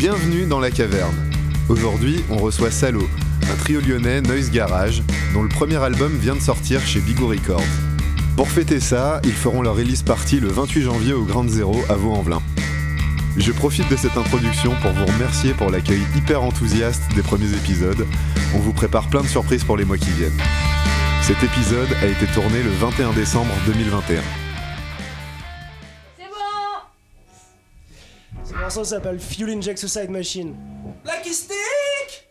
Bienvenue dans la caverne. Aujourd'hui, on reçoit Salo, un trio lyonnais Noise Garage, dont le premier album vient de sortir chez Bigot Records. Pour fêter ça, ils feront leur release party le 28 janvier au Grand Zéro à Vaux-en-Velin. Je profite de cette introduction pour vous remercier pour l'accueil hyper enthousiaste des premiers épisodes. On vous prépare plein de surprises pour les mois qui viennent. Cet épisode a été tourné le 21 décembre 2021. Morceau s'appelle Fuel Inject Suicide Machine. Lucky Stick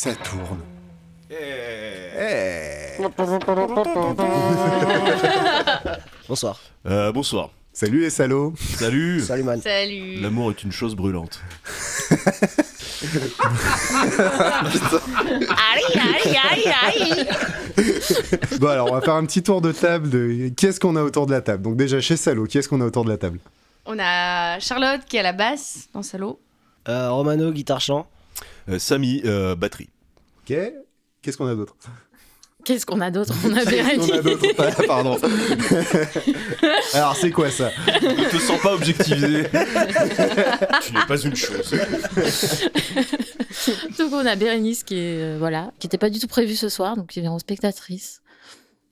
Ça tourne. Bonsoir. Euh, bonsoir. Salut les salauds. Salut. Salut man. Salut. L'amour est une chose brûlante. Aïe, aïe, aïe, aïe. Bon alors on va faire un petit tour de table de qui est-ce qu'on a autour de la table. Donc déjà chez Salo, qui est-ce qu'on a autour de la table? On a Charlotte qui est à la basse dans Salo. Euh, Romano, guitare chant. Euh, Samy, euh, batterie. Ok. Qu'est-ce qu'on a d'autre? Qu'est-ce qu'on a d'autre? On a d'autre? Ah, Pardon. alors c'est quoi ça? Ne te sens pas objectivé. tu n'es pas une chose. Donc on a Bérénice qui est euh, voilà, qui était pas du tout prévue ce soir, donc qui vient en spectatrice.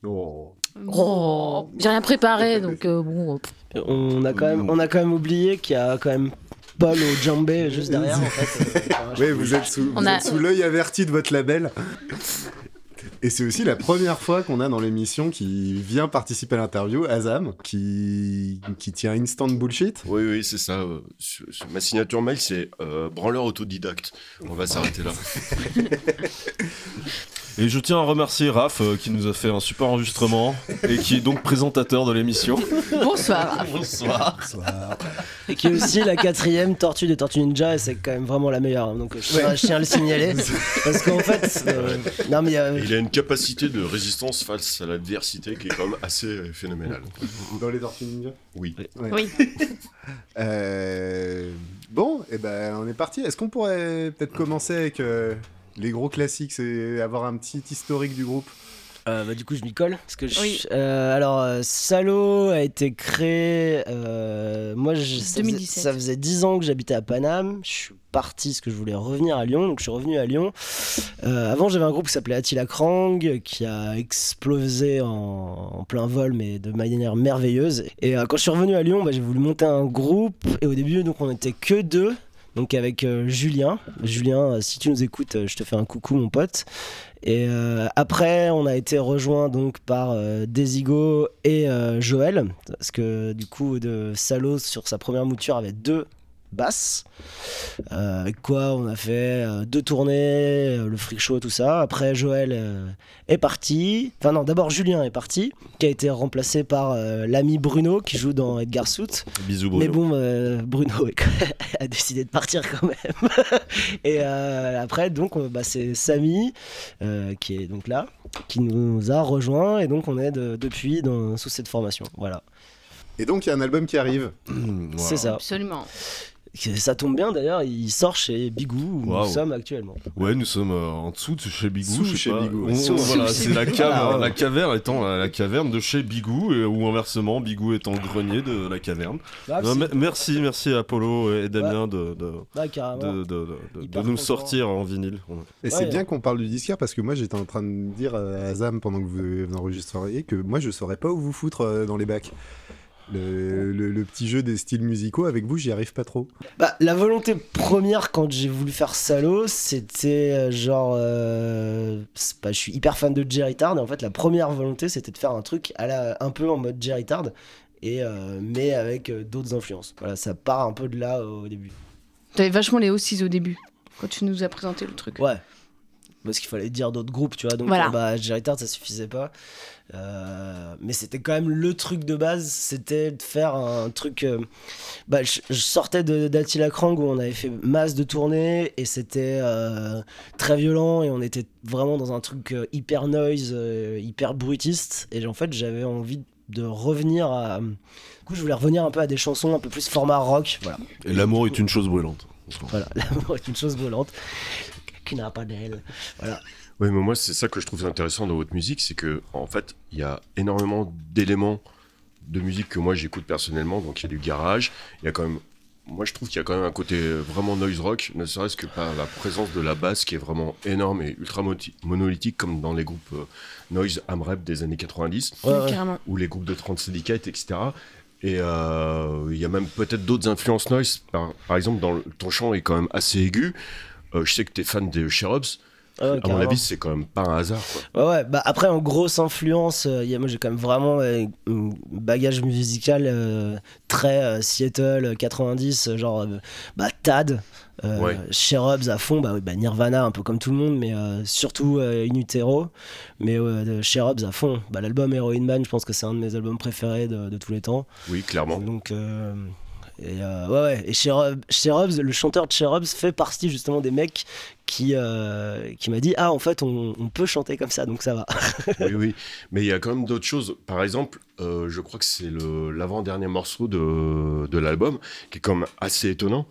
Oh. Oh, j'ai rien préparé, donc euh, bon. On a quand même, on a quand même oublié qu'il y a quand même Paul au djembé juste derrière en fait. Euh, Oui, vous êtes sous, On vous a- êtes sous l'œil averti de votre label. Et c'est aussi la première fois qu'on a dans l'émission qui vient participer à l'interview, Azam, qui, qui tient Instant Bullshit. Oui, oui, c'est ça. euh, ma signature mail, c'est euh, branleur autodidacte. On va s'arrêter là. Et je tiens à remercier Raph euh, qui nous a fait un super enregistrement et qui est donc présentateur de l'émission. Bonsoir. Bonsoir. Et qui est aussi la quatrième tortue des Tortues Ninja et c'est quand même vraiment la meilleure. hein, Donc je, tiens- je tiens à le signaler parce qu'en fait, euh, non mais il y a- Il a une capacité de résistance face à l'adversité qui est quand même assez euh, phénoménale. Dans les Tortues Ninja? Oui. Ouais. Oui. Euh, bon, et ben on est parti. Est-ce qu'on pourrait peut-être commencer avec euh, les gros classiques et avoir un petit historique du groupe? Euh, bah, du coup, je m'y colle. Parce que je- Oui. euh, alors, euh, Salo a été créé. euh, moi, je, ça, faisait, 2017. ça faisait 10 ans que j'habitais à Paname. Je suis parti parce que je voulais revenir à Lyon. Donc, je suis revenu à Lyon. Euh, avant, j'avais un groupe qui s'appelait Attila Krang qui a explosé en, en plein vol, mais de manière merveilleuse. Et euh, quand je suis revenu à Lyon, bah, j'ai voulu monter un groupe. Et au début, donc, on était que deux. Donc avec euh, Julien. Julien, euh, si tu nous écoutes, euh, je te fais un coucou mon pote. Et après, on a été rejoint donc par Desigo et Joël, parce que du coup, de Salo sur sa première mouture avait deux basses. Euh, avec quoi on a fait euh, deux tournées, euh, le freak show, tout ça. Après, Joël euh, est parti. Enfin non, d'abord Julien est parti, qui a été remplacé par euh, l'ami Bruno qui joue dans Edgar Soot. Bisous Bruno. Mais bon, euh, Bruno a décidé de partir quand même. Et euh, après, donc, on- bah, c'est Samy euh, qui est donc là, qui nous a rejoint, et donc on est de- depuis dans, sous cette formation. Voilà, Et donc il y a un album qui arrive. Mmh, c'est ça. Absolument. Ça tombe bien d'ailleurs, il sort chez Bigou où nous sommes actuellement. Ouais, nous sommes euh, en dessous de chez Bigou. Sous je sais chez pas. Bigou, On- ouais. Sous- voilà, sous c'est la, cave- Ah, ouais. la caverne étant la, la caverne de chez Bigou, et- ou inversement, Bigou étant le grenier de la caverne. Ah, Non, me- merci, merci Apollo et Damien de, de, de, de- de- nous sortir en vinyle. Et Ouais. c'est bien qu'on parle du disquaire parce que moi j'étais en train de dire à Azam pendant que vous, vous enregistreriez que moi je saurais pas où vous foutre euh, dans les bacs. Le, le- le petit jeu des styles musicaux avec vous j'y arrive pas trop. Bah, la volonté première quand j'ai voulu faire Salo, c'était euh, genre. euh, c'est pas- je suis hyper fan de Jerry Tard, et en fait, la première volonté c'était de faire un truc à la, un peu en mode Jerry Tard, et, euh, mais avec euh, d'autres influences. Voilà, ça part un peu de là au début. T'avais vachement les O6 au début, quand tu nous as présenté le truc. Ouais. Parce qu'il fallait dire d'autres groupes, tu vois. Donc, Voilà. euh, bah, Jerry Tard, ça suffisait pas. Euh, mais c'était quand même le truc de base, c'était de faire un truc. euh, bah, je, je sortais de- d'Attila Krang où on avait fait masse de tournées et c'était euh, très violent et on était vraiment dans un truc euh, hyper noise, euh, hyper bruitiste. Et en fait, j'avais envie de revenir à. Du coup, je voulais revenir un peu à des chansons un peu plus format rock. Voilà. Et l'amour est une chose brûlante. Voilà, l'amour est une chose brûlante qui n'a pas d'aile. Voilà. Oui, mais moi, c'est ça que je trouve intéressant dans votre musique, c'est que en fait, il y a énormément d'éléments de musique que moi j'écoute personnellement. Donc, il y a du garage, il y a quand même. Moi, je trouve qu'il y a quand même un côté vraiment noise rock, ne serait-ce que par la présence de la basse qui est vraiment énorme et ultra monolithique, comme dans les groupes euh, noise Amrep des années 90 Ouais, ou les groupes de 30 syndicate, etc. Et euh, il y a même peut-être d'autres influences noise. Par, par exemple, dans le- ton chant est quand même assez aigu. Euh, je sais que tu es fan des Cherubs. Ah ouais, À mon avis, c'est quand même pas un hasard. Quoi. Ouais, ouais, bah après en grosse influence, euh, y a- moi j'ai quand même vraiment euh, un bagage musical euh, très Seattle 90, euh, genre bah, Tad, Ouais. Cherubs à fond, bah, bah, Nirvana un peu comme tout le monde, mais surtout In Utero, mais de Cherubs à fond. Bah, L'album Heroin Man, je pense que c'est un de mes albums préférés de, de tous les temps. Oui, clairement. Donc, et, euh, ouais, ouais. Et Cherub- Cherubs, le chanteur de Cherubs fait partie justement des mecs qui, euh, qui m'a dit Ah, en fait, on, peut chanter comme ça, donc ça va. oui, oui. Mais il y a quand même d'autres choses. Par exemple, euh, je crois que c'est l'avant-dernier morceau de, de l'album qui est comme assez étonnant,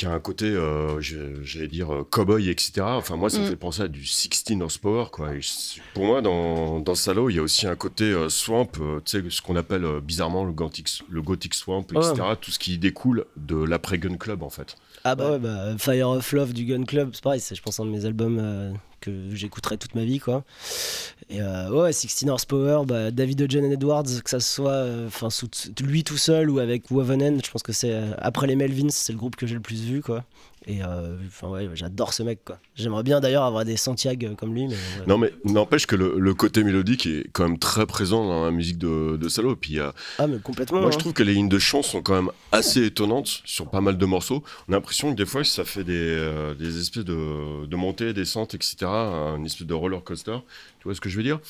qui a un côté, euh, j'allais dire, euh, cowboy, etc. Enfin, moi, ça me Mm. fait penser à du 16 horsepower, quoi. Et je- pour moi, dans, dans Salo, il y a aussi un côté euh, swamp, euh, tu sais, ce qu'on appelle euh, bizarrement le gothic, le gothic swamp, etc. Tout ce qui découle de l'après-gun club, en fait. Ah bah ouais, bah, Fire of Love du Gun Club, c'est pareil, c'est je pense un de mes albums euh, que j'écouterai toute ma vie quoi. Et euh, ouais, 16 Horsepower, bah, David Eugene Edwards, que ça soit euh, enfin lui tout seul ou avec Woven je pense que c'est euh, après les Melvins, c'est le groupe que j'ai le plus vu quoi. Et euh, ouais, j'adore ce mec quoi. J'aimerais bien d'ailleurs avoir des Santiago euh, comme lui mais ouais. Non, mais n'empêche que le, le côté mélodique est quand même très présent dans la musique de, de Salo. Puis, a, Ah mais complètement. Moi, hein. je trouve que les lignes de chant sont quand même assez étonnantes sur pas mal de morceaux. On a l'impression que des fois, ça fait des, euh, des espèces de, de montées, descentes, etc. Une espèce de roller coaster. Tu vois ce que je veux dire?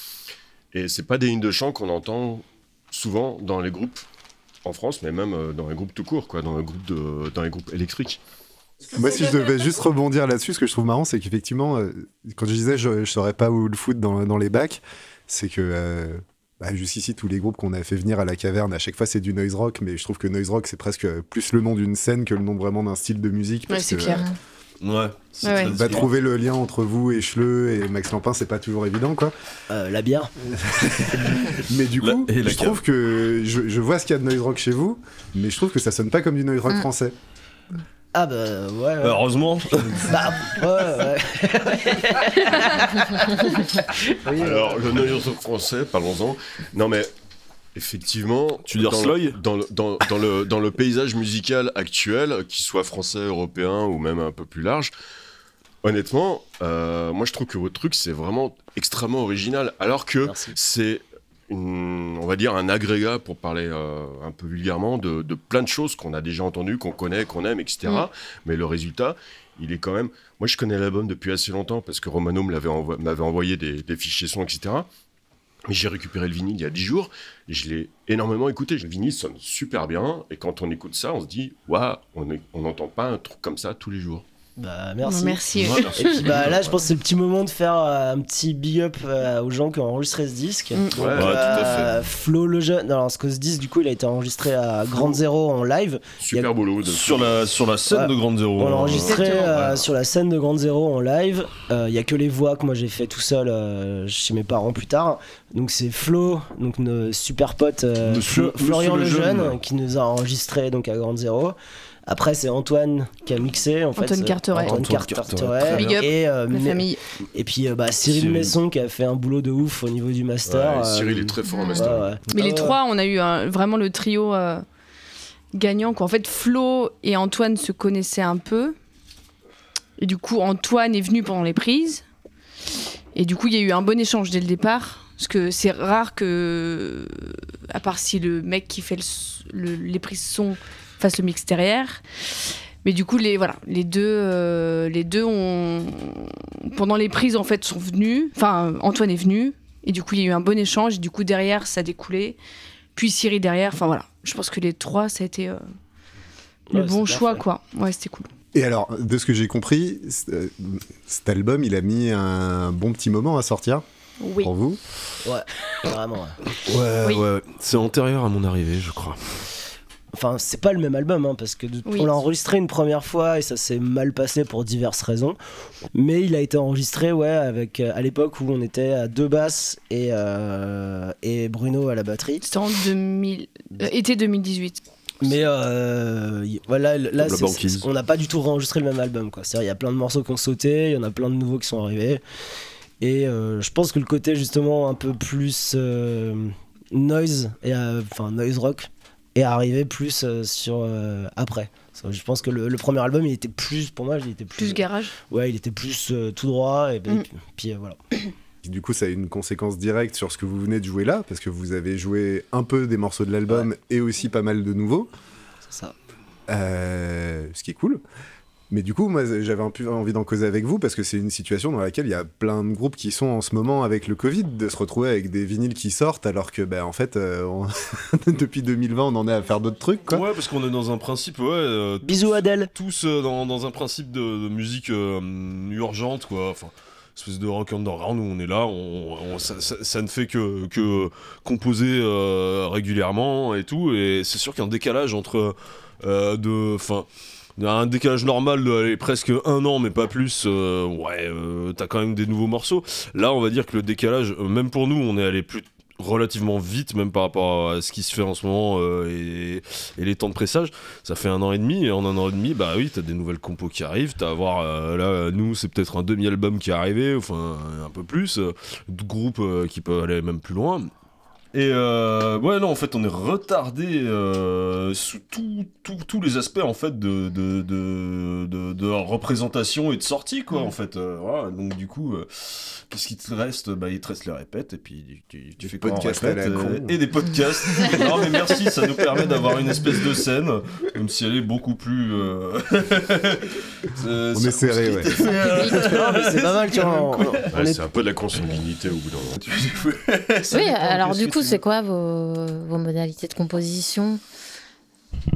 Et c'est pas des lignes de chant qu'on entend souvent dans les groupes en France, mais même euh, dans les groupes tout court, quoi, dans les groupes, de, dans les groupes électriques. Moi, si je devais juste rebondir là-dessus, ce que je trouve marrant, c'est qu'effectivement, euh, quand je disais je, je saurais pas où le foot dans, dans les bacs, c'est que euh, bah, jusqu'ici, tous les groupes qu'on a fait venir à la caverne, à chaque fois, c'est du noise rock, mais je trouve que noise rock, c'est presque plus le nom d'une scène que le nom vraiment d'un style de musique. Ouais, c'est clair. Ouais. Ouais, ouais. Bah, trouver le lien entre vous et Chleux et Max Lampin, c'est pas toujours évident, quoi. Euh, la bière. Mais du La- coup, et la je cave. trouve que je, je vois ce qu'il y a de noise rock chez vous, mais je trouve que ça sonne pas comme du noise rock Mm. français. Ah bah ouais. ouais. Heureusement. Bah, ouais, ouais. Oui, Alors, le noyau français, parlons-en. Non, mais effectivement. Tu dans le, dans, le, dans, dans le, dans le paysage musical actuel, qu'il soit français, européen ou même un peu plus large, honnêtement, euh, moi je trouve que votre truc c'est vraiment extrêmement original. Alors que c'est. Une- on va dire un agrégat, pour parler euh, un peu vulgairement, de, de plein de choses qu'on a déjà entendues, qu'on connaît, qu'on aime, etc. Mm. Mais le résultat, il est quand même. Moi, je connais l'album depuis assez longtemps parce que Romano envo- m'avait envoyé des, des fichiers sons, etc. Mais j'ai récupéré le vinyle il y a 10 jours et je l'ai énormément écouté. Le vinyle sonne super bien et quand on écoute ça, on se dit Waouh, on n'entend pas un truc comme ça tous les jours. Bah merci. Merci. Merci. Et puis bah là, je pense que c'est le petit moment de faire euh, un petit big up euh, aux gens qui ont enregistré ce disque. Mm. Donc, Ouais, ouais, tout à euh, Flo le jeune. Alors, parce que ce disque, du coup, il a été enregistré à Grande Zéro en live. Super a- boulot. de- Sur la, sur la scène Ouais. de Grande Zéro. On l'a enregistré euh, ouais. sur la scène de Grande Zéro en live. Euh, Il y a que les voix que moi j'ai fait tout seul euh, chez mes parents plus tard. Donc c'est Flo, donc nos super pote euh, Monsieur- Flo- Florian le Lejeune, Jeune. qui nous a enregistré donc à Grande Zéro. Après c'est Antoine qui a mixé en fait. Antoine c'est- Carteret. Antoine Antoine Carteret. Bien. Et, euh, La mais- famille. et puis euh, bah, Cyril, Cyril. Messon qui a fait un boulot de ouf au niveau du master. Ouais, euh, Cyril est très fort en master. ouais, ouais. Mais Ah les ouais. trois, on a eu un- vraiment le trio euh, gagnant. Quoi. En fait, Flo et Antoine se connaissaient un peu. Et du coup, Antoine est venu pendant les prises. Et du coup, il y a eu un bon échange dès le départ. Parce que c'est rare que, à part si le mec qui fait le s- le- les prises son fasse le mix derrière. Mais du coup, les, voilà, les deux, euh, les deux ont, pendant les prises, en fait, sont venus. Enfin, Antoine est venu. Et du coup, il y a eu un bon échange. Et du coup, derrière, ça a découlé. Puis Cyril derrière. Enfin, voilà. Je pense que les trois, ça a été euh, le Ouais, bon choix, parfait. quoi. Ouais, c'était cool. Et alors, de ce que j'ai compris, euh, cet album, il a mis un bon petit moment à sortir Oui. pour vous? Vraiment. ouais. Ouais, Oui. ouais, ouais. C'est antérieur à mon arrivée, je crois. Enfin, c'est pas le même album, hein, parce que de- Oui. on l'a enregistré une première fois et ça s'est mal passé pour diverses raisons. Mais il a été enregistré, ouais, avec euh, à l'époque où on était à deux basses et, euh, et Bruno à la batterie. C'était en 2000... euh, été 2018. Mais euh, y- voilà, là, c'est- c'est- on n'a pas du tout enregistré le même album. quoi. C'est-à-dire, il y a plein de morceaux qui ont sauté, il y en a plein de nouveaux qui sont arrivés. Et euh, je pense que le côté justement un peu plus euh, noise, et, euh, enfin noise rock, et arriver plus euh, sur euh, après. Ça, Je pense que le, le premier album, il était plus, pour moi, il était plus, Plus garage. ouais, il était plus euh, tout droit et, Mm. puis, puis, euh, voilà. Du coup, ça a une conséquence directe sur ce que vous venez de jouer là, parce que vous avez joué un peu des morceaux de l'album et aussi pas mal de nouveaux, C'est ça. euh, ce qui est cool. Mais du coup, moi, j'avais un peu envie d'en causer avec vous, parce que c'est une situation dans laquelle il y a plein de groupes qui sont en ce moment avec le Covid, de se retrouver avec des vinyles qui sortent, alors que, ben, en fait, euh, on- depuis 2020, on en est à faire d'autres trucs, quoi. Ouais, parce qu'on est dans un principe, ouais. euh, Bisous Adèle. tous euh, dans, dans un principe de, de musique euh, urgente, quoi. Enfin, espèce de rock underground où on est là, on, on- ça, ça- ça ne fait que, que composer euh, régulièrement et tout. Et c'est sûr qu'il y a un décalage entre euh, de, enfin. Un décalage normal de presque un an, mais pas plus. euh, ouais, euh, t'as quand même des nouveaux morceaux. Là, on va dire que le décalage, euh, même pour nous, on est allé plus relativement vite, même par rapport à ce qui se fait en ce moment et, les temps de pressage. Ça fait un an et demi, et en un an et demi, bah oui, t'as des nouvelles compos qui arrivent. T'as à voir, là, nous, c'est peut-être un demi-album qui est arrivé, enfin, un peu plus. D'autres groupes qui peuvent aller même plus loin. Et euh, ouais, non, en fait, on est retardé euh, sous tous les aspects, en fait, de, de, de, de- de représentation et de sortie, quoi, en fait. euh, voilà. Donc, du coup, euh, qu'est-ce qui te reste? Bah, il te reste les répètes, et puis tu, tu Des fais quoi podcasts répète, la euh. Et des podcasts. non, mais merci, ça nous permet d'avoir une espèce de scène, même si elle est beaucoup plus... euh, On est serré, ouais. C'est pas mal, tu vois. Ouais, est- c'est un peu de la consanguinité au bout d'un moment. Oui, alors du coup, c'est quoi vos, vos modalités de composition?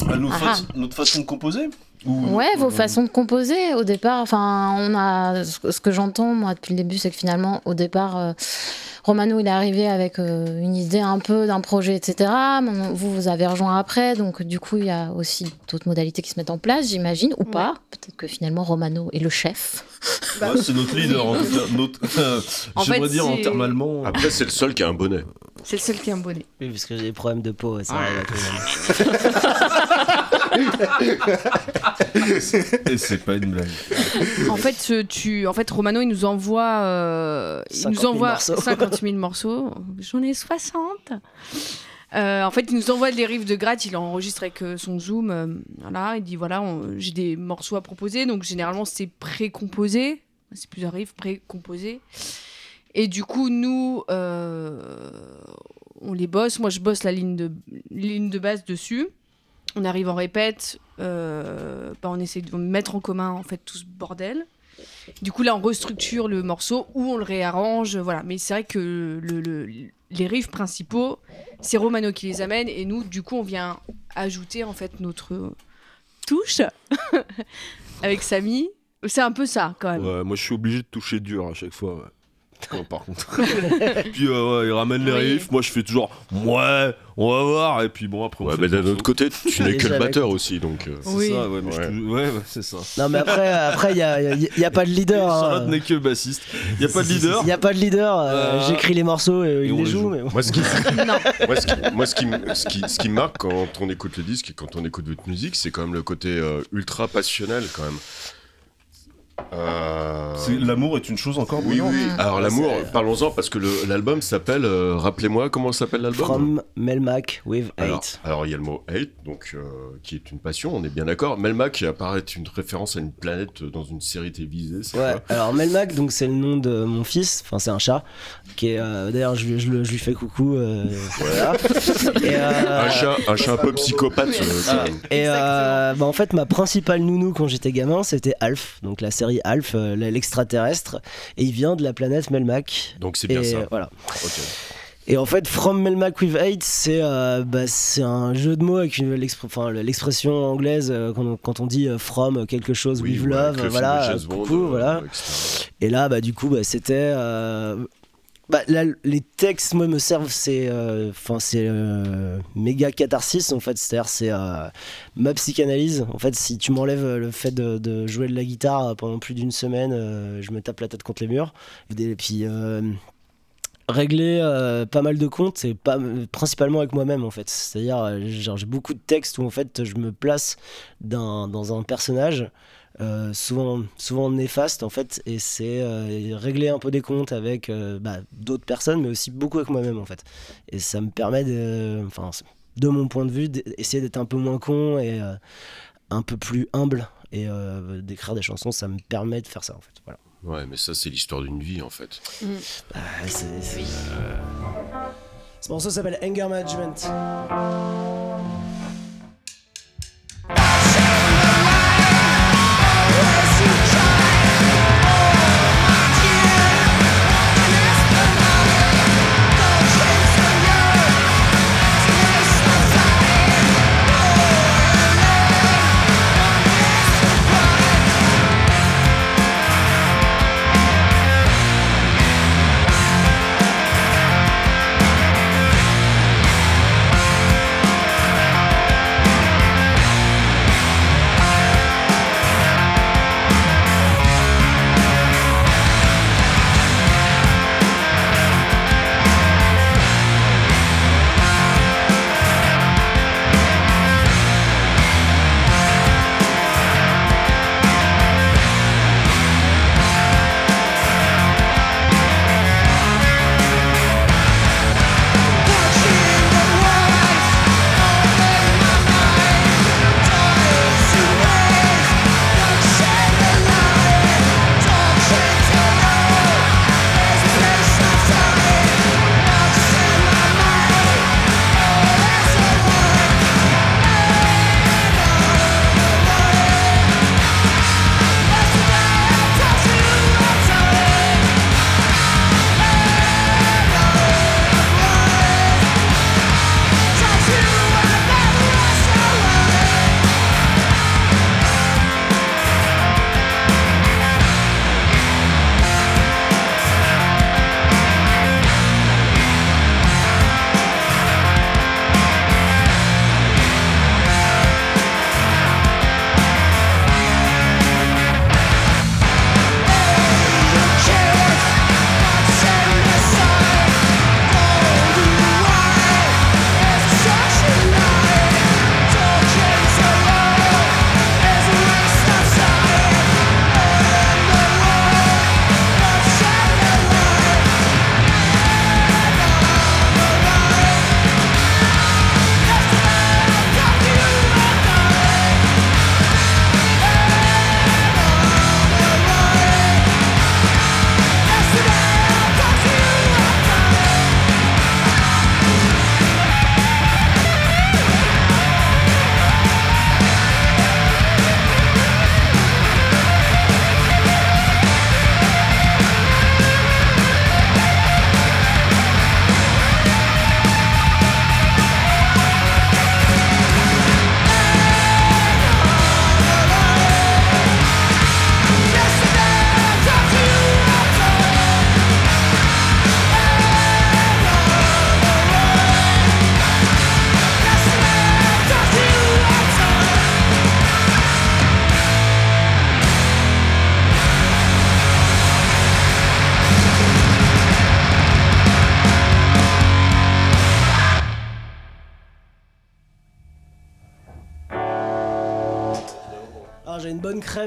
Ah, notre, Ah. notre façon de composer? Ou- Ouais, vos ou- façons de composer au départ. Enfin, on a ce que- j'entends moi depuis le début, c'est que finalement, au départ, euh, Romano il est arrivé avec euh, une idée un peu d'un projet, etc. Vous vous avez rejoint après, donc du coup, il y a aussi d'autres modalités qui se mettent en place, j'imagine, ou pas. Peut-être que finalement Romano est le chef. Bah, Ouais, c'est notre leader, en. Notre... En J'aimerais fait, dire en termes allemands. Après, c'est le seul qui a un bonnet. C'est le seul qui a un bonnet. Oui, parce que j'ai des problèmes de peau, ça c'est pas une blague. En fait, tu, en fait, Romano, il nous envoie, euh, il 50 nous 000 envoie morceaux. 50 000 morceaux. J'en ai 60. Euh, en fait, il nous envoie des riffs de gratte. Il enregistre avec euh, son Zoom. euh, voilà, il dit voilà, on- j'ai des morceaux à proposer. Donc généralement, c'est précomposé. C'est plusieurs riffs précomposés. Et du coup, nous, euh, on les bosse. Moi, je bosse la ligne de, ligne de base dessus. On arrive en répète. euh, bah, on essaie de mettre en commun en fait tout ce bordel. Du coup, là, on restructure le morceau ou on le réarrange. Voilà. Mais c'est vrai que le- le- les riffs principaux, c'est Romano qui les amène. Et nous, du coup, on vient ajouter en fait notre touche avec Samy. C'est un peu ça quand même. Moi, je suis obligé de toucher dur à chaque fois. Ouais, par contre. puis euh, ouais, il ramène les Oui. riffs. Moi, je fais toujours ouais, on va voir. Et puis bon, après, on Ouais, fait mais le d'un morceau. autre côté, tu n'es que le batteur aussi, donc. euh, C'est Oui. ça, ouais, mais je Ouais. te- ouais, ouais, c'est ça. Non, mais après, après, il y a, y a- il y a pas de leader. hein. Charlotte n'est que bassiste. Il y a pas de leader. Il n'y a pas de leader. euh, Euh, J'écris les morceaux et, et il on les les joue. joue. Mais... Moi, ce qui, Non. moi, ce qui, moi, ce qui, me- ce qui, ce qui me marque quand on écoute le disque et quand on écoute votre musique, c'est quand même le côté euh, ultra passionnel, quand même. Euh, L'amour est une chose encore Oui, bruyante. oui. Alors, l'amour, parlons-en, parce que l'album s'appelle. euh, Rappelez-moi comment s'appelle l'album From Melmac with Alors, Hate. alors, il y a le mot hate, donc euh, qui est une passion, on est bien d'accord. Melmac apparaît une référence à une planète dans une série télévisée. Ouais, quoi alors Melmac, donc c'est le nom de mon fils, enfin c'est un chat, qui est euh, d'ailleurs je, lui- je, le- je lui fais coucou. euh, voilà. Et, euh, Un chat, un chat un peu psychopathe. même. Et euh, bah, en fait, ma principale nounou quand j'étais gamin, c'était Alf, donc la série Alf, euh, l'extraterrestre, et il vient de la planète Melmac. Donc c'est bien et ça. voilà. Et en fait, From Melmac with Hate, c'est euh, bah, c'est un jeu de mots avec l'expression anglaise euh, quand, on, quand on dit euh, from quelque chose Oui, with ouais, love, voilà, coucou, voilà. etc. Et là, bah, du coup, bah, c'était. Bah, là, les textes, moi, me servent. C'est euh, enfin, c'est euh, méga catharsis, en fait. C'est-à-dire, c'est euh, ma psychanalyse. En fait, si tu m'enlèves le fait de, jouer de la guitare pendant plus d'une semaine, je me tape la tête contre les murs. Puis. régler pas mal de comptes et pas principalement avec moi-même en fait c'est à dire j'ai beaucoup de textes où en fait je me place dans, dans un personnage euh, souvent, souvent néfaste en fait, et c'est euh, régler un peu des comptes avec euh, bah, d'autres personnes, mais aussi beaucoup avec moi-même en fait. Et ça me permet de. Enfin, de mon point de vue, essayer d'être un peu moins con et euh, un peu plus humble et euh, d'écrire des chansons, ça me permet de faire ça en fait. Voilà. Ouais, mais ça, c'est l'histoire d'une vie en fait. Ah, c'est- c'est- Ce morceau s'appelle Anger Management.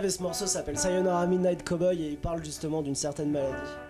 Et ce morceau s'appelle Sayonara Midnight Cowboy et il parle justement d'une certaine maladie.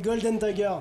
Golden Tiger.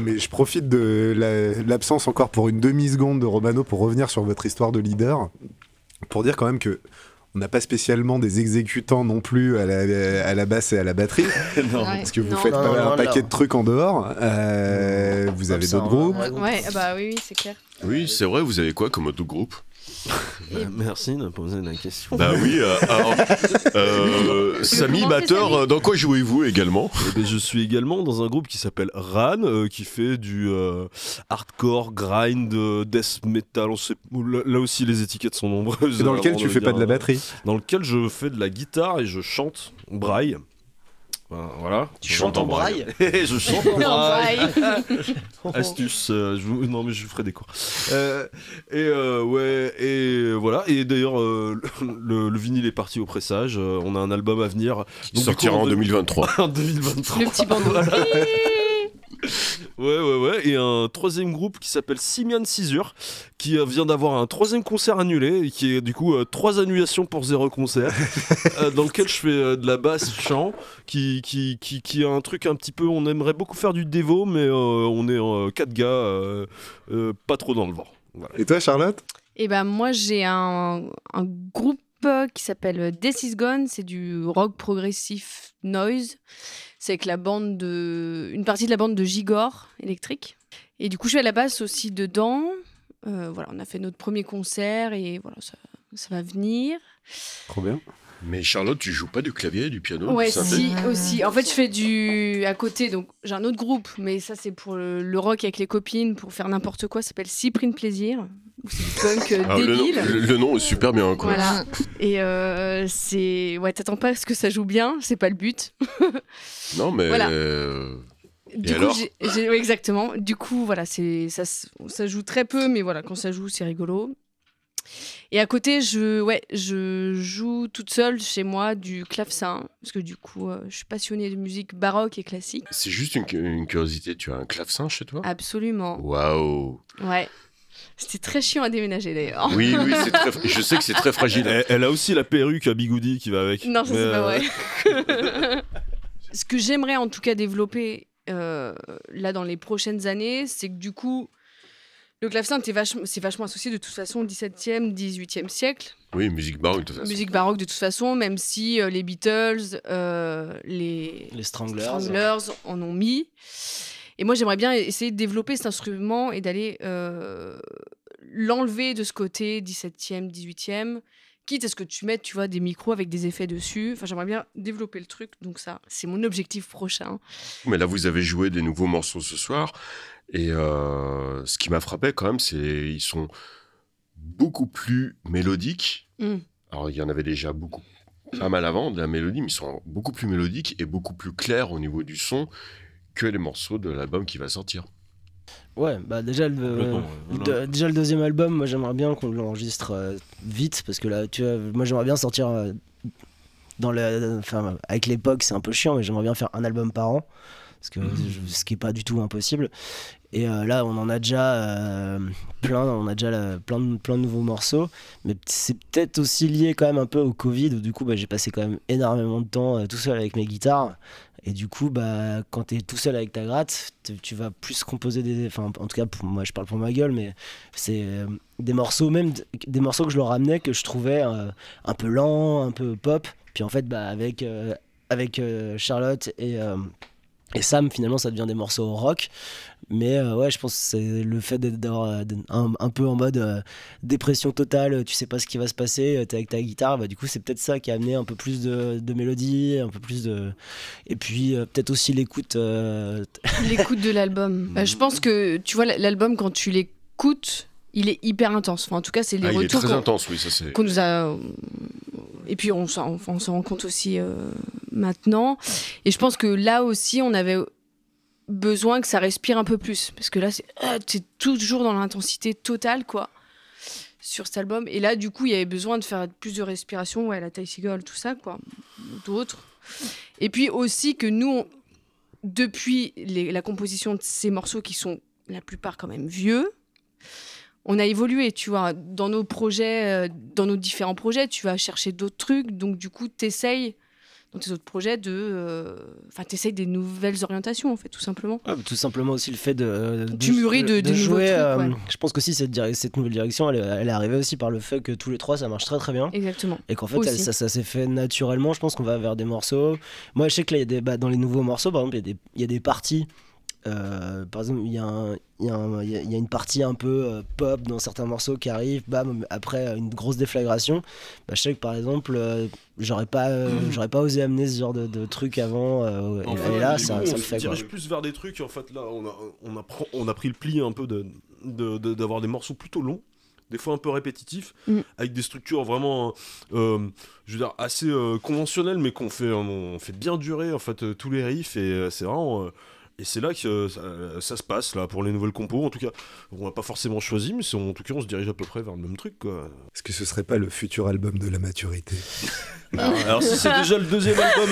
Mais je profite de la- l'absence encore pour une demi-seconde de Romano pour revenir sur votre histoire de leader. Pour dire quand même que on n'a pas spécialement des exécutants non plus à la, à la basse et à la batterie. non. Parce que vous Non. faites Non, pas non, un non, paquet de trucs en dehors. Euh, vous avez d'autres on- groupes. Ouais, bah oui, oui, c'est clair. Oui, c'est vrai, vous avez quoi comme autre groupe? Bah, merci de me poser la question. Bah oui, euh, alors, euh, Samy, batteur, Samy dans quoi jouez-vous également? Eh ben, je suis également dans un groupe qui s'appelle Ran, euh, qui fait du euh, hardcore, grind, euh, death metal. On sait, là, là aussi, les étiquettes sont nombreuses. Et dans lequel tu fais pas de la batterie? Dans lequel je fais de la guitare et je chante braille. Enfin, voilà. Tu chantes en braille Et je chante en braille. Astuce, euh, je vous- non mais je vous ferai des cours. Euh, et euh, ouais, et voilà. Et d'ailleurs, euh, le, le vinyle est parti au pressage. on a un album à venir. Il Donc, sortira coup, en on- 2023. En 2023. Le petit bandeau. Ouais, ouais, ouais. Et un troisième groupe qui s'appelle Simian Cisure, qui euh, vient d'avoir un troisième concert annulé, et qui est du coup euh, trois annulations pour zéro concert, euh, dans lequel je fais euh, de la basse chant, qui, qui, qui, qui a un truc un petit peu. On aimerait beaucoup faire du dévo, mais euh, on est euh, quatre gars, euh, euh, pas trop dans le vent. Voilà. Et toi, Charlotte? Et ben moi j'ai un, un groupe qui s'appelle This Is Gone, c'est du rock progressif noise. C'est avec la bande de une partie de la bande de Gigor électrique. Et du coup je suis à la basse aussi dedans. Euh, voilà, on a fait notre premier concert et voilà ça, ça va venir. Trop bien. Mais Charlotte, tu joues pas du clavier, du piano Ouais, du si, aussi. En fait, je fais du. À côté, donc j'ai un autre groupe, mais ça, c'est pour le, le rock avec les copines, pour faire n'importe quoi. Ça s'appelle Cyprine Plaisir. C'est du punk euh, Ah, le, nom, débile. le- le nom est super bien, quoi. Voilà. Et euh, c'est. Ouais, t'attends pas à ce que ça joue bien, c'est pas le but. Non, mais Voilà. euh, Du coup, alors ouais, exactement. Du coup, voilà, c'est ça, ça joue très peu, mais voilà, quand ça joue, c'est rigolo. Et à côté, je, ouais, je joue toute seule chez moi du clavecin, parce que du coup, euh, je suis passionnée de musique baroque et classique. c'est juste une, une curiosité. Tu as un clavecin chez toi? Absolument. Waouh Ouais. C'était très chiant à déménager d'ailleurs. Oui, oui, c'est très. Je sais que c'est très fragile. Elle, elle a aussi la perruque à bigoudi qui va avec. Non, ça c'est pas euh, vrai. Ce que j'aimerais en tout cas développer euh, là dans les prochaines années, c'est que du coup, le clavecin vachement- c'est vachement associé de toute façon au 17e, 18e siècle. Oui, musique baroque de toute façon. Musique baroque de toute façon, même si euh, les Beatles, euh, les Les Stranglers. Stranglers en ont mis. Et moi, j'aimerais bien essayer de développer cet instrument et d'aller euh, l'enlever de ce côté 17e, 18e, quitte à ce que tu mettes, tu vois, des micros avec des effets dessus. Enfin, j'aimerais bien développer le truc. Donc ça, c'est mon objectif prochain. Mais là, vous avez joué des nouveaux morceaux ce soir. Et euh, ce qui m'a frappé quand même, c'est ils sont beaucoup plus mélodiques. Mm. Alors, il y en avait déjà beaucoup, pas mal avant de la mélodie, mais ils sont beaucoup plus mélodiques et beaucoup plus clairs au niveau du son que les morceaux de l'album qui va sortir. Ouais, bah déjà le, voilà. de- déjà le deuxième album, moi j'aimerais bien qu'on l'enregistre euh, vite parce que là, tu vois, moi j'aimerais bien sortir euh, dans le, enfin avec l'époque c'est un peu chiant, mais j'aimerais bien faire un album par an, parce que je- ce qui est pas du tout impossible. Et euh, là, on en a déjà euh, plein, on a déjà plein de, plein de nouveaux morceaux, mais c'est peut-être aussi lié quand même un peu au Covid où du coup bah, j'ai passé quand même énormément de temps euh, tout seul avec mes guitares. Et du coup, bah, quand tu es tout seul avec ta gratte, tu- vas plus composer des. Enfin, en tout cas, pour moi, je parle pour ma gueule, mais c'est des morceaux, même des morceaux que je leur ramenais que je trouvais un peu lents, un peu pop. Puis en fait, bah, avec, avec Charlotte et, et Sam, finalement, ça devient des morceaux rock. Mais euh, ouais, je pense que c'est le fait d'être d'avoir, euh, un, un peu en mode euh, dépression totale, tu sais pas ce qui va se passer, t'es avec ta guitare, bah, du coup, c'est peut-être ça qui a amené un peu plus de, de mélodie, un peu plus de. Et puis euh, peut-être aussi l'écoute. euh, L'écoute de l'album. Bah, je pense que, tu vois, l'album, quand tu l'écoutes, il est hyper intense. Enfin, en tout cas, c'est les Ah, il est retours très qu'on- intense, oui, ça c'est. qu'on nous a. Et puis on s'en on s'en rend compte aussi euh, maintenant. Et je pense que là aussi, on avait besoin que ça respire un peu plus. Parce que là, c'est ah, t'es toujours dans l'intensité totale, quoi, sur cet album. Et là, du coup, il y avait besoin de faire plus de respiration, ouais, la Ty Seagull, tout ça, quoi, d'autres. Et puis aussi que nous, depuis la composition de ces morceaux qui sont la plupart quand même vieux, on a évolué, tu vois, dans nos projets, euh, dans nos différents projets, tu vas chercher d'autres trucs, donc du coup, t'essayes dans tes autres projets, de, euh, enfin, t'essayes des nouvelles orientations en fait, tout simplement. Ouais, tout simplement aussi le fait de, de Tu mûris de- jouer. trucs, euh, ouais. Je pense qu'aussi cette, cette nouvelle direction, elle, est- elle est arrivée aussi par le fait que tous les trois ça marche très très bien. Exactement. Et qu'en fait, elle- ça, ça s'est fait naturellement. Je pense qu'on va vers des morceaux. Moi, je sais que là, il y a des, bah, dans les nouveaux morceaux, par exemple, il y a des, il y a des parties. Euh, par exemple, il y, a y, y y une partie un peu euh, pop dans certains morceaux qui arrive, bam, après euh, une grosse déflagration. Bah, je sais que par exemple, euh, j'aurais pas, euh, j'aurais pas osé amener ce genre de, de truc avant. euh, et- Enfin, et, là, ça, coup, ça on se fait. quoi. dirige plus vers des trucs. En fait, là, on a, on a, pr- on a pris le pli un peu de de- de- d'avoir des morceaux plutôt longs, des fois un peu répétitifs, Mm. avec des structures vraiment, euh, je veux dire, assez euh, conventionnelles, mais qu'on fait, on fait bien durer en fait euh, tous les riffs et euh, c'est vraiment. Euh, et c'est là que euh, ça, ça se passe là pour les nouvelles compos. En tout cas, on n'a pas forcément choisi, mais en tout cas, on se dirige à peu près vers le même truc. Quoi. Est-ce que ce serait pas le futur album de la maturité? Alors, alors si c'est déjà le deuxième album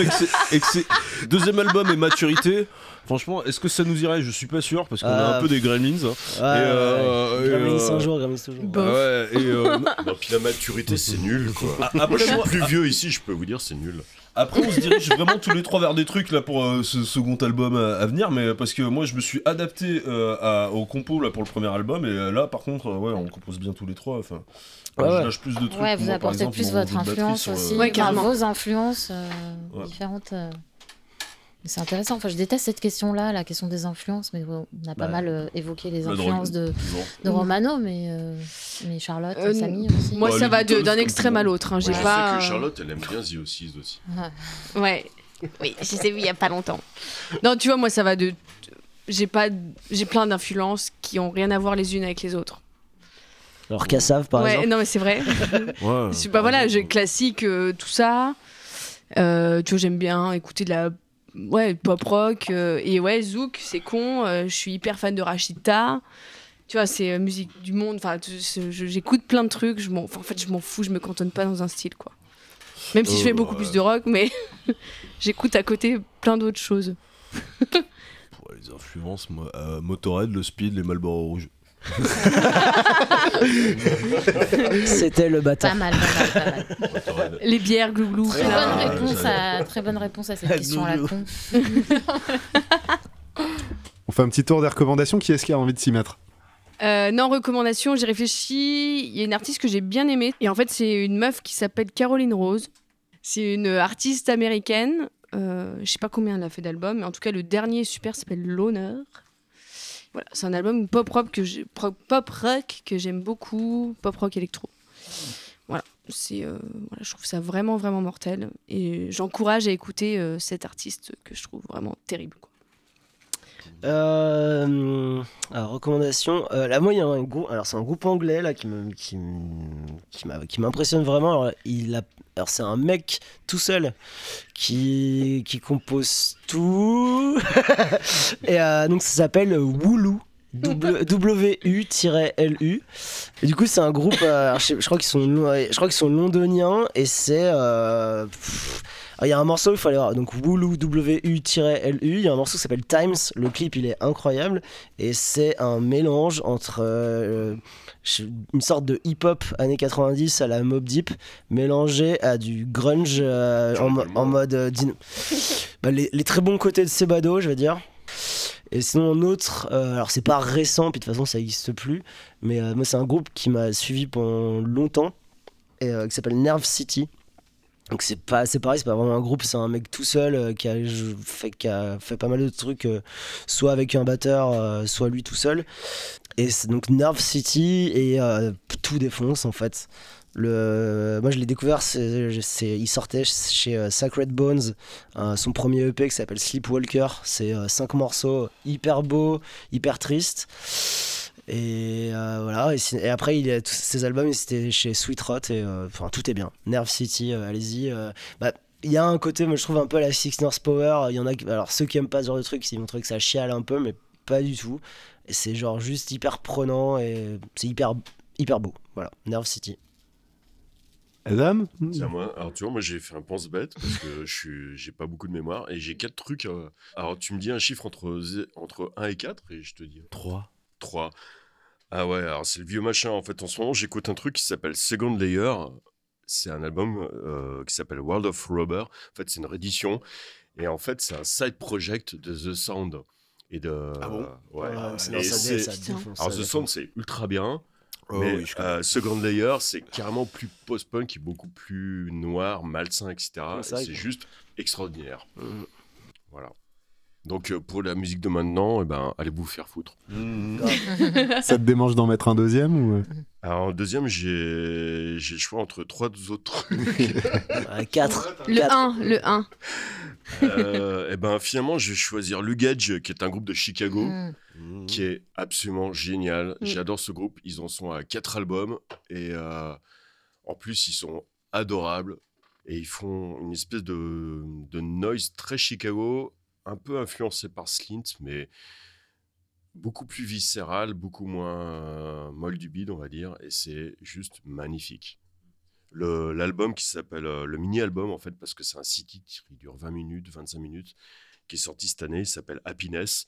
et que c'est- deuxième album et maturité, franchement, est-ce que ça nous irait? Je suis pas sûr parce qu'on a Ah, un peu des gremlins. hein. Ouais, Et, euh, ouais. et, Gremlins euh, un jour, Gremlins toujours. Ah ouais, et euh, Non, puis la maturité, c'est nul, quoi. a- Moi, après, je suis plus vieux ici, je peux vous dire, c'est nul. Après, on se dirige vraiment tous les trois vers des trucs là pour euh, ce second album à, à venir, mais parce que moi je me suis adapté euh, à- au compo là pour le premier album et euh, là par contre, euh, ouais, on compose bien tous les trois. Enfin, Ouais, je lâche plus de trucs. Ouais, vous Moi, apportez exemple, plus votre influence aussi, Ouais, vos influences euh, Ouais. différentes. euh. C'est intéressant. Enfin, je déteste cette question-là, la question des influences, mais on a pas Bah, mal euh, évoqué les influences de, Romano, mais, euh, mais Charlotte, Euh, Samy aussi. Moi, Bah, ça va d'un extrême à l'autre. hein, Je sais que Charlotte, elle aime bien The aussi. Ouais. Oui, je t'ai vu il y a pas longtemps. Non, tu vois, moi, ça va de. J'ai pas. J'ai plein d'influences qui ont rien à voir les unes avec les autres. Alors, Cassav, par ouais, exemple. non, mais c'est vrai. Ouais, Je sais pas, voilà, exemple. classique, euh, tout ça. Euh, tu vois, j'aime bien écouter de la ouais, pop rock. euh, et ouais, Zouk, c'est con. euh, je suis hyper fan de Rachita. Tu vois, c'est euh, musique du monde. Enfin, j'écoute plein de trucs. Je m'en, enfin, en fait, je m'en fous. Je me cantonne pas dans un style, quoi. Même si je fais beaucoup ouais. plus de rock, mais j'écoute à côté plein d'autres choses. Ouais, les influences, moi, euh, Motorhead, le Speed, les Marlboro rouges. C'était le Pas bâtard. mal, pas mal, pas mal. Motorhead. Les bières, glouglou. Très bonne, réponse à, très bonne réponse à cette question à la Loulou. con. On fait un petit tour des recommandations. Qui est-ce qui a envie de s'y mettre? Euh, non, recommandation, j'ai réfléchi. Il y a une artiste que j'ai bien aimée. Et en fait, c'est une meuf qui s'appelle Caroline Rose. C'est une artiste américaine. Euh, je sais pas combien elle a fait d'albums, mais en tout cas, le dernier super s'appelle L'honneur. Voilà, c'est un album pop rock que j'aime beaucoup, pop rock électro. Voilà, c'est euh, voilà, je trouve ça vraiment vraiment mortel et j'encourage à écouter euh, cet artiste que je trouve vraiment terrible. Euh, alors, recommandation. Euh, là, moi, il y a un groupe. Alors, c'est un groupe anglais là qui me, qui, m'impressionne vraiment. Alors, il a, alors, c'est un mec tout seul qui, qui compose tout. Et euh, donc, ça s'appelle Wooloo. W- W-U-L-U. Et du coup, c'est un groupe. euh, je, crois qu'ils sont, je crois qu'ils sont londoniens et c'est. euh, Il y a un morceau, il aller voir. Donc, Wooloo, W-U-L-U. Il y a un morceau qui s'appelle Times. Le clip, il est incroyable. Et c'est un mélange entre euh, une sorte de hip-hop années 90 à la Mob Deep, mélangé à du grunge euh, en, mo- en mode. euh, bah, les, les très bons côtés de Sebado, je veux dire. Et sinon, un autre, euh, alors c'est pas récent, puis de toute façon ça n'existe plus, mais euh, moi c'est un groupe qui m'a suivi pendant longtemps, et, euh, qui s'appelle Nerve City. Donc c'est pas c'est pareil, c'est pas vraiment un groupe, c'est un mec tout seul euh, qui, a, fait, qui a fait pas mal de trucs, euh, soit avec un batteur, euh, soit lui tout seul. Et c'est donc Nerve City et tout défonce en fait. Le, moi je l'ai découvert, c'est, il sortait chez Sacred Bones, son premier EP qui s'appelle Sleepwalker. C'est cinq morceaux hyper beaux, hyper tristes. Et euh, voilà, et, après il a tous ses albums, c'était chez Sweet Rot et euh, enfin tout est bien. Nerve City, euh, allez-y. euh, bah, il y a un côté, moi je trouve un peu à la Six North Power. Il y en a, alors ceux qui aiment pas ce genre de truc, ils vont trouver que ça chiale un peu, mais pas du tout. C'est genre juste hyper prenant et c'est hyper hyper beau. Voilà, Nerve City. Adam? C'est à moi. Alors, tu vois, moi, j'ai fait un pense-bête parce que je suis, j'ai pas beaucoup de mémoire et j'ai quatre trucs. Alors, tu me dis un chiffre entre, entre 1 et 4 et je te dis 3. 3. Ah ouais, alors c'est le vieux machin. En fait, en ce moment, j'écoute un truc qui s'appelle Second Layer. c'est un album euh, qui s'appelle World of Rubber. En fait, c'est une réédition. Et en fait, c'est un side project de The Sound. Et de, Ah bon? ouais. Ouais, c'est Et c'est- ça Alors, The. Sound, c'est ultra bien. Oh mais oui, euh, Second Layer, c'est carrément plus post-punk, qui est beaucoup plus noir, malsain, etc. Ouais, Et c'est juste extraordinaire. Mhm. Voilà. Donc euh, pour la musique de maintenant, eh ben, allez vous faire foutre. Mhm. Ça te démange d'en mettre un deuxième ou euh Alors en deuxième, j'ai j'ai le choix entre trois autres trucs. 4. Le 1, le 1. euh, et ben finalement, je vais choisir Luggage, qui est un groupe de Chicago, Mm. Mhm. qui est absolument génial. J'adore ce groupe. Ils en sont à quatre albums et euh, en plus, ils sont adorables et ils font une espèce de, de noise très Chicago, un peu influencé par Slint, mais beaucoup plus viscéral, beaucoup moins euh, molle du bide, on va dire, et c'est juste magnifique. L'album qui s'appelle euh, le mini-album, en fait, parce que c'est un city qui dure 20 minutes, 25 minutes, qui est sorti cette année, il s'appelle Happiness.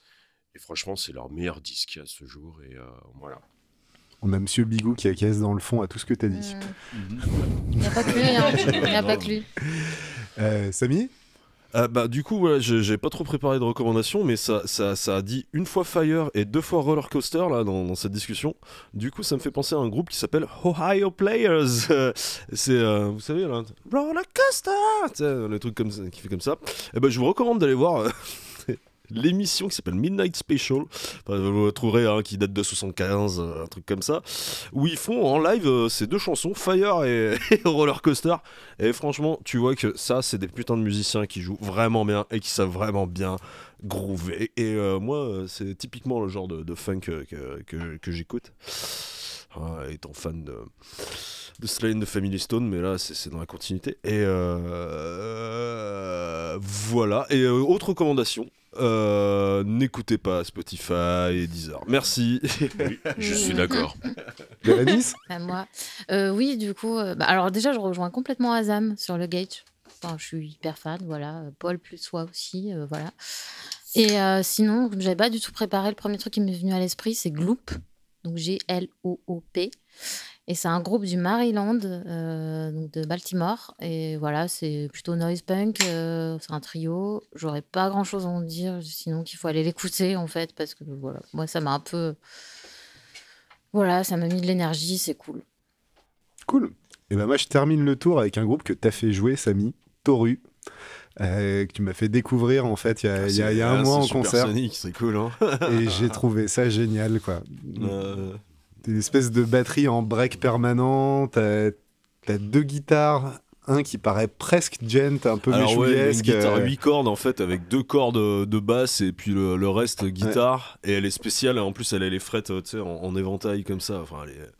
Et franchement, c'est leur meilleur disque à ce jour. Et euh, voilà. On a Monsieur Bigou qui acquiesce dans le fond à tout ce que t'as dit. Mm. Il n'y a pas que lui. hein. Il n'y a pas que lui. Euh, Samy? Euh, bah, du coup, voilà, j'ai pas trop préparé de recommandations, mais ça, ça, ça a dit une fois Fire et deux fois Roller Coaster là, dans, dans cette discussion. Du coup, ça me fait penser à un groupe qui s'appelle Ohio Players. C'est, euh, vous savez, là, Roller Coaster le truc comme qui fait comme ça. Et ben, je vous recommande d'aller voir. L'émission qui s'appelle Midnight Special, vous trouverez hein, qui date de 75, euh, un truc comme ça, où ils font en live euh, ces deux chansons, Fire et, Roller Coaster. Et franchement, tu vois que ça, c'est des putains de musiciens qui jouent vraiment bien et qui savent vraiment bien groover. Et euh, moi, c'est typiquement le genre de, de funk que, que, que j'écoute. Ah, étant fan de, de Sly and the Family Stone, mais là, c'est dans la continuité. Et voilà. Et autre recommandation. Euh, N'écoutez pas Spotify et Deezer. Merci. Oui, je suis d'accord. Bérénice Bah, moi, Euh, oui, du coup, euh, bah, alors déjà, je rejoins complètement Azam sur le Gage. Enfin, je suis hyper fan, voilà. Paul plus soi aussi, euh, voilà. Et euh, sinon, comme j'avais pas du tout préparé, le premier truc qui m'est venu à l'esprit, c'est Gloop, donc G-L-O-O-P. Et c'est un groupe du Maryland, euh, donc de Baltimore. Et voilà, c'est plutôt noise punk, euh, c'est un trio. J'aurais pas grand chose à en dire, sinon qu'il faut aller l'écouter en fait, parce que voilà, moi ça m'a un peu. Voilà, ça m'a mis de l'énergie, c'est cool. Cool. Et ben moi, je termine le tour avec un groupe que t'as fait jouer, Samy, Toru. euh, que tu m'as fait découvrir en fait il y a, il y a- il y a un Ah, mois en Super concert Sonic, c'est cool, hein. et j'ai trouvé ça génial quoi. Euh, Des espèces de batteries en break permanent, t'as deux guitares, un qui paraît presque gent, un peu Alors ouais, une guitare euh, 8 cordes en fait avec deux cordes euh, de basse et puis le, le reste guitare et elle est spéciale en plus elle a les frettes euh, en, en éventail comme ça enfin elle est-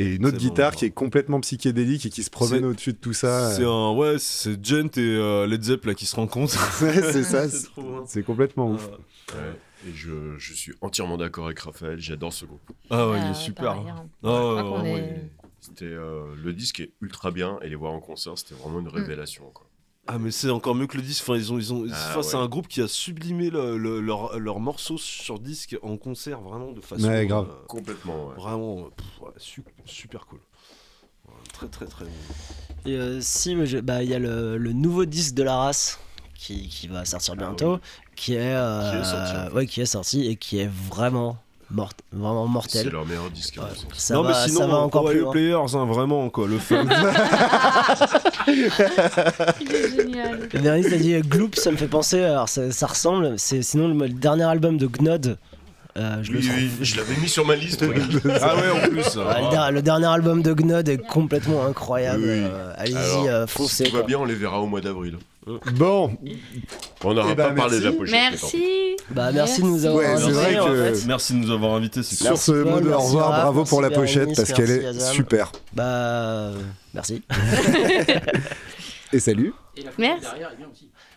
et une autre guitare bon. qui est complètement psychédélique et qui se promène au-dessus de tout ça. c'est un ouais c'est Gent et euh, Led Zepp là qui se rencontrent c'est ça, c'est complètement ouf. Ah. Ouais. Et je, je suis entièrement d'accord avec Raphaël, j'adore ce groupe. ah ouais il est super pareil, hein. Ah ouais, est-. C'était euh, le disque est ultra bien et les voir en concert, c'était vraiment une révélation. Quoi. ah mais c'est encore mieux que le disque enfin ils ont ils ont Ah, enfin, c'est un groupe qui a sublimé le- le- leur, leur morceau sur disque en concert vraiment de façon Ouais, grave. euh, Complètement. ouais. vraiment euh, pff, ouais, su- super cool Ouais, très très très Et euh, si, bah, il y a le, le nouveau disque de la race qui, qui va sortir bientôt, qui, est, euh, Qui est sorti, en fait. ouais, qui est sorti et qui est vraiment, mort, vraiment C'est mortel. leur meilleur disque. Ouais. hein, c'est- Ça, non va, mais sinon ça va encore plus loin. Players hein, vraiment quoi le fan Il est génial. Bérénice a dit euh, Gloop, ça me fait penser, alors ça, ça ressemble, c'est sinon le, le dernier album de Gnod. euh, je le Oui, trouve- oui, je l'avais mis sur ma liste. ah ouais en plus Ouais, le, der- le dernier album de Gnod est complètement incroyable. Oui, euh, Allez-y, euh, si foncez. tout va bien, on les verra au mois d'avril. Bon, On n'aura Eh ben, pas parlé de la merci. pochette. Merci. Bah, merci de nous avoir Ouais, c'est invités, vrai en que- fait. Merci de nous avoir invités, sur ce mot de au merci revoir, Raph, bravo pour la merci pochette parce qu'elle merci est Azam. super. Bah, euh, merci. Et salut. Merci.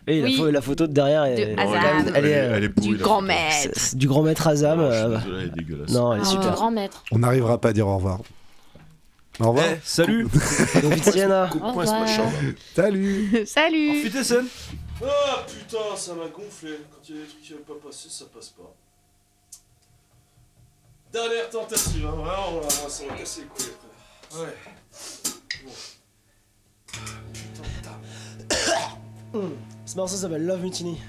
Et Oui. la, pho- la photo de derrière est, De elle est Azam. elle est, elle est pourrie, Du grand maître. du grand maître Azam. Non, suis euh, elle est non, elle est Ah, super. grand maître. On n'arrivera pas à dire au revoir. Au revoir. Eh, salut Point ce revoir. machin. Salut. Salut. Enfile scène Ah putain, ça m'a gonflé. Quand il y a des trucs qui veulent pas passer, ça passe pas. Dernière tentative, hein. vraiment, là, moi, ça m'a cassé les couilles après. Ouais. Bon. Ce morceau s'appelle Love Mutiny.